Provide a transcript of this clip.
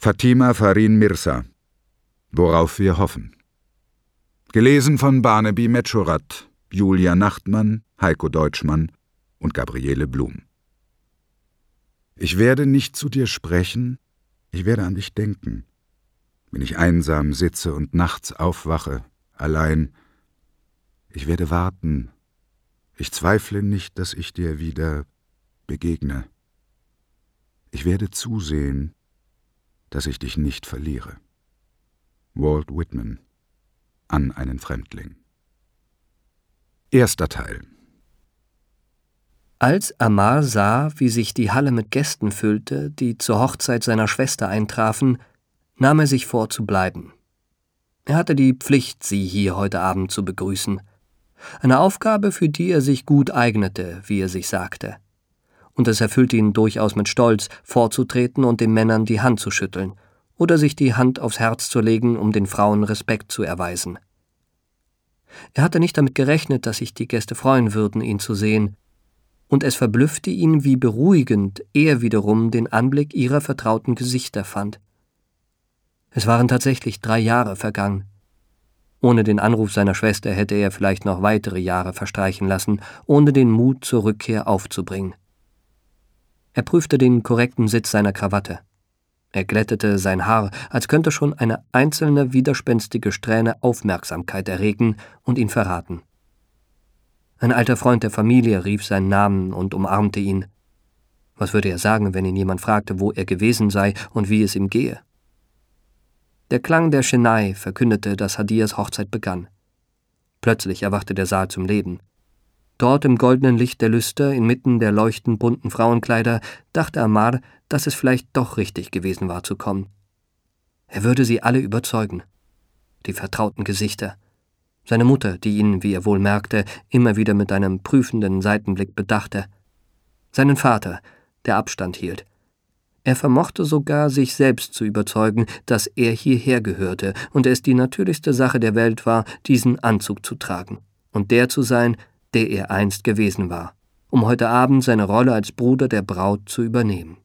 Fatima Farin Mirza. Worauf wir hoffen. Gelesen von Barnaby Metschurat, Julia Nachtmann, Heiko Deutschmann und Gabriele Blum. Ich werde nicht zu dir sprechen, ich werde an dich denken, wenn ich einsam sitze und nachts aufwache, allein. Ich werde warten. Ich zweifle nicht, dass ich dir wieder begegne. Ich werde zusehen, dass ich dich nicht verliere. Walt Whitman an einen Fremdling. Erster Teil Als Amar sah, wie sich die Halle mit Gästen füllte, die zur Hochzeit seiner Schwester eintrafen, nahm er sich vor zu bleiben. Er hatte die Pflicht, sie hier heute Abend zu begrüßen. Eine Aufgabe, für die er sich gut eignete, wie er sich sagte und es erfüllte ihn durchaus mit Stolz, vorzutreten und den Männern die Hand zu schütteln oder sich die Hand aufs Herz zu legen, um den Frauen Respekt zu erweisen. Er hatte nicht damit gerechnet, dass sich die Gäste freuen würden, ihn zu sehen, und es verblüffte ihn, wie beruhigend er wiederum den Anblick ihrer vertrauten Gesichter fand. Es waren tatsächlich drei Jahre vergangen. Ohne den Anruf seiner Schwester hätte er vielleicht noch weitere Jahre verstreichen lassen, ohne den Mut zur Rückkehr aufzubringen. Er prüfte den korrekten Sitz seiner Krawatte. Er glättete sein Haar, als könnte schon eine einzelne widerspenstige Strähne Aufmerksamkeit erregen und ihn verraten. Ein alter Freund der Familie rief seinen Namen und umarmte ihn. Was würde er sagen, wenn ihn jemand fragte, wo er gewesen sei und wie es ihm gehe? Der Klang der Chennai verkündete, dass Hadias Hochzeit begann. Plötzlich erwachte der Saal zum Leben. Dort im goldenen Licht der Lüster, inmitten der leuchtend bunten Frauenkleider, dachte Amar, dass es vielleicht doch richtig gewesen war zu kommen. Er würde sie alle überzeugen. Die vertrauten Gesichter. Seine Mutter, die ihn, wie er wohl merkte, immer wieder mit einem prüfenden Seitenblick bedachte. Seinen Vater, der Abstand hielt. Er vermochte sogar, sich selbst zu überzeugen, dass er hierher gehörte und es die natürlichste Sache der Welt war, diesen Anzug zu tragen und der zu sein, der er einst gewesen war, um heute Abend seine Rolle als Bruder der Braut zu übernehmen.